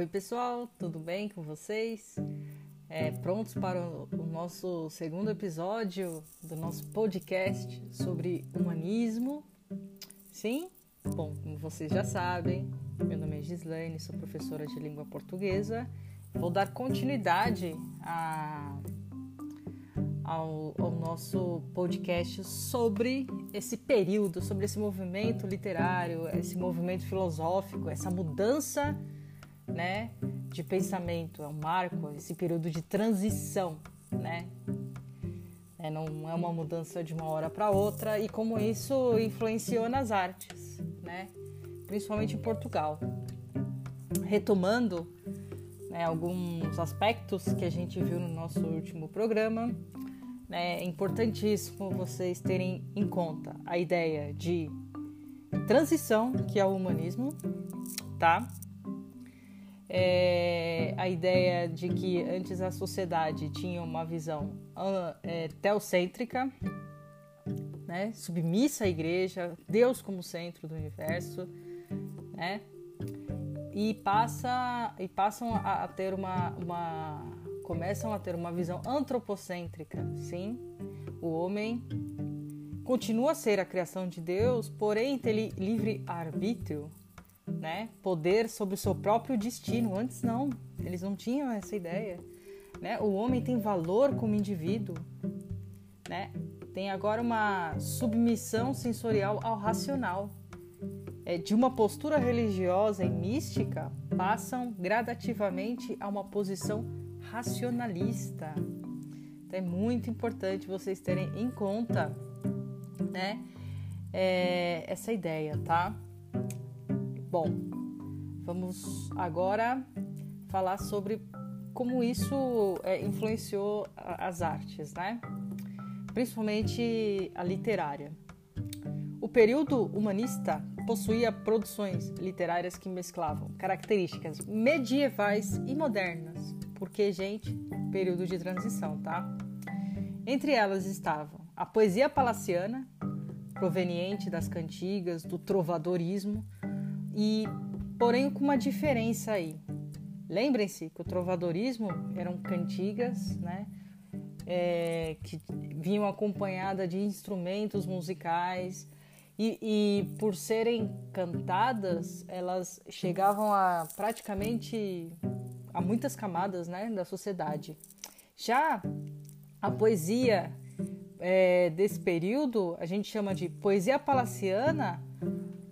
Oi, pessoal, tudo bem com vocês? É, prontos para o, nosso segundo episódio do nosso podcast sobre humanismo? Sim? Bom, como vocês já sabem, meu nome é Gislaine, sou professora de língua portuguesa. Vou dar continuidade a, ao, ao nosso podcast sobre esse período, sobre esse movimento literário, esse movimento filosófico, essa mudança né, de pensamento, é um marco, esse período de transição, né? É, não é uma mudança de uma hora para outra e como isso influenciou nas artes, né? Principalmente em Portugal. Retomando né, alguns aspectos que a gente viu no nosso último programa, né, é importantíssimo vocês terem em conta a ideia de transição, que é o humanismo, tá? É, a ideia de que antes a sociedade tinha uma visão é, teocêntrica, né, submissa à igreja, Deus como centro do universo, né, e passa e passam a, a ter uma, uma começam a ter uma visão antropocêntrica, sim, o homem continua a ser a criação de Deus, porém tem livre arbítrio né, poder sobre o seu próprio destino. Antes não, eles não tinham essa ideia. Né? O homem tem valor como indivíduo, né? Tem agora uma submissão sensorial ao racional. É, de uma postura religiosa e mística passam gradativamente a uma posição racionalista. Então é muito importante vocês terem em conta, né, é, essa ideia, tá? Bom, vamos agora falar sobre como isso é, influenciou as artes, né? Principalmente a literária. O período humanista possuía produções literárias que mesclavam características medievais e modernas, porque, gente, período de transição, tá? Entre elas estavam a poesia palaciana, proveniente das cantigas, do trovadorismo, e porém com uma diferença aí. Lembrem-se que o trovadorismo eram cantigas, né? É, que vinham acompanhadas de instrumentos musicais e, e, por serem cantadas, elas chegavam a praticamente a muitas camadas né, da sociedade. Já a poesia é, desse período a gente chama de poesia palaciana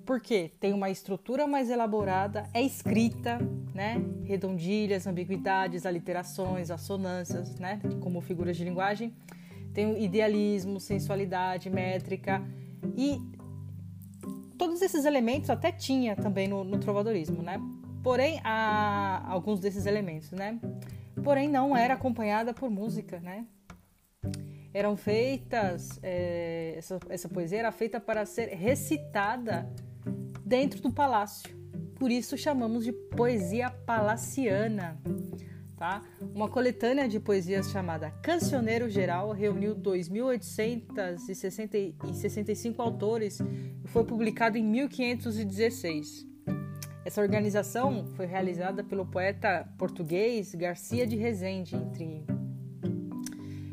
porque tem uma estrutura mais elaborada, é escrita, né? Redondilhas, ambiguidades, aliterações, assonâncias, né? Como figuras de linguagem. Tem idealismo, sensualidade, métrica e todos esses elementos até tinha também no, no trovadorismo, né? Porém, há alguns desses elementos, né? Porém, não era acompanhada por música, né? Eram feitas, é, essa, essa poesia era feita para ser recitada dentro do palácio. Por isso chamamos de poesia palaciana. Tá? Uma coletânea de poesias chamada Cancioneiro Geral reuniu 2.865 autores e foi publicado em 1516. Essa organização foi realizada pelo poeta português Garcia de Rezende entre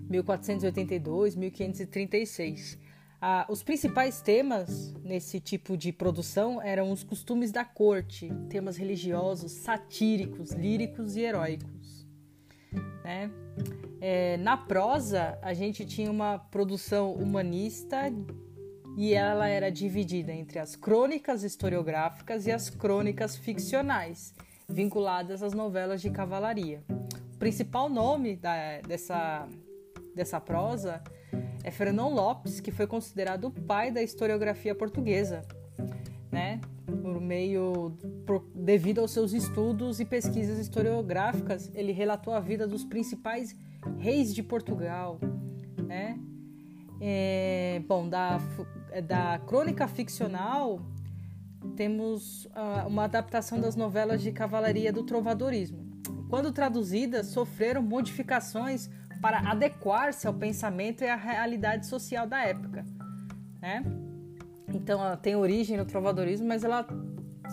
1482 e 1536 ah, os principais temas nesse tipo de produção eram os costumes da corte, temas religiosos, satíricos, líricos e heróicos. Né? É, na prosa, a gente tinha uma produção humanista e ela era dividida entre as crônicas historiográficas e as crônicas ficcionais, vinculadas às novelas de cavalaria. O principal nome da, dessa, dessa prosa é Fernão Lopes, que foi considerado o pai da historiografia portuguesa, né? Por meio devido aos seus estudos e pesquisas historiográficas, ele relatou a vida dos principais reis de Portugal, né? É, bom, da, da crônica ficcional temos uh, uma adaptação das novelas de cavalaria do trovadorismo. Quando traduzidas, sofreram modificações para adequar-se ao pensamento e à realidade social da época, né? Então ela tem origem no trovadorismo, mas ela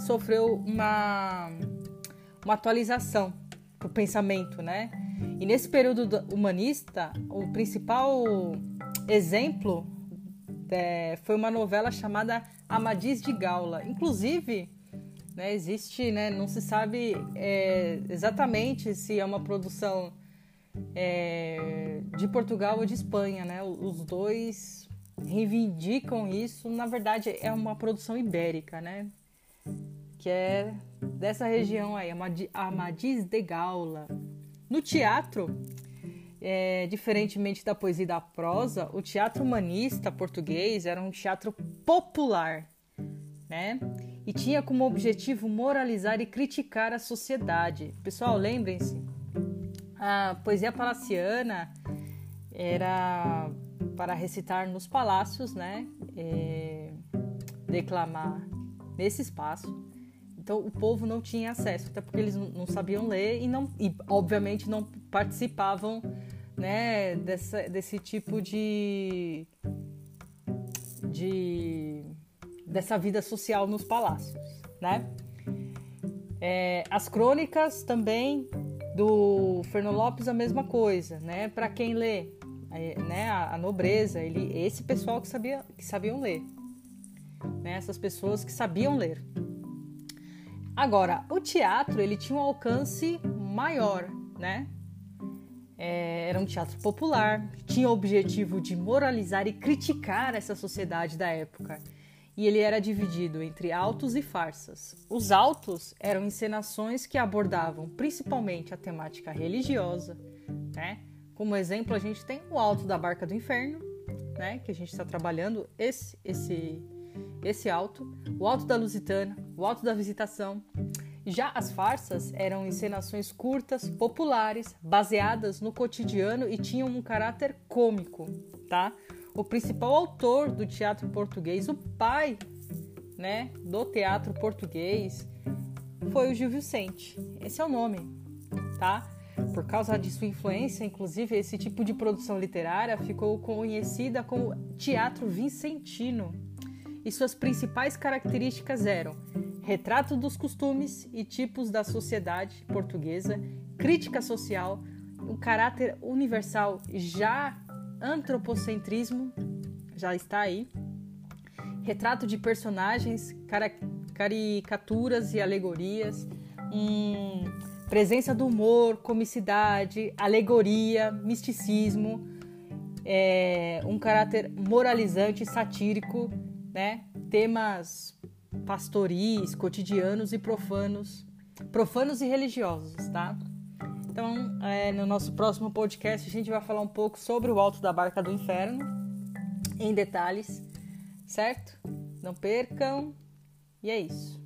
sofreu uma uma atualização para o pensamento, né? E nesse período humanista, o principal exemplo é, foi uma novela chamada Amadis de Gaula. Inclusive, né, existe, né, não se sabe é, exatamente se é uma produção é, de Portugal ou de Espanha, né? Os dois reivindicam isso. Na verdade, é uma produção ibérica, né? Que é dessa região aí, Amadis de Gaula. No teatro, é, diferentemente da poesia e da prosa, o teatro humanista português era um teatro popular, né? E tinha como objetivo moralizar e criticar a sociedade. Pessoal, lembrem-se, a poesia palaciana era para recitar nos palácios, né? É, declamar nesse espaço. Então o povo não tinha acesso, até porque eles não sabiam ler e não, e obviamente não participavam, né? Dessa, desse tipo de, de dessa vida social nos palácios, né? É, as crônicas também do Fernando Lopes a mesma coisa, né? Para quem lê, né? A, a, nobreza, ele, esse pessoal que sabia, que sabiam ler, né? Essas pessoas que sabiam ler. Agora, o teatro ele tinha um alcance maior, né? É, era um teatro popular, tinha o objetivo de moralizar e criticar essa sociedade da época e ele era dividido entre autos e farsas. Os autos eram encenações que abordavam principalmente a temática religiosa, né? Como exemplo, a gente tem o Alto da Barca do Inferno, né? Que a gente está trabalhando esse esse esse alto, o Alto da Lusitana, o Alto da Visitação. Já as farsas eram encenações curtas, populares, baseadas no cotidiano e tinham um caráter cômico, tá? O principal autor do teatro português, o pai né, do teatro português, foi o Gil Vicente. Esse é o nome, tá? Por causa de sua influência, inclusive, esse tipo de produção literária ficou conhecida como teatro vicentino. E suas principais características eram retrato dos costumes e tipos da sociedade portuguesa, crítica social, um caráter universal já antropocentrismo, já está aí. Retrato de personagens, caricaturas e alegorias, um, presença do humor, comicidade, alegoria, misticismo, é, um caráter moralizante, satírico, né? temas pastoris, cotidianos e profanos, profanos e religiosos, tá? Então, é, no nosso próximo podcast, a gente vai falar um pouco sobre o Alto da Barca do Inferno, em detalhes, certo? Não percam, e é isso.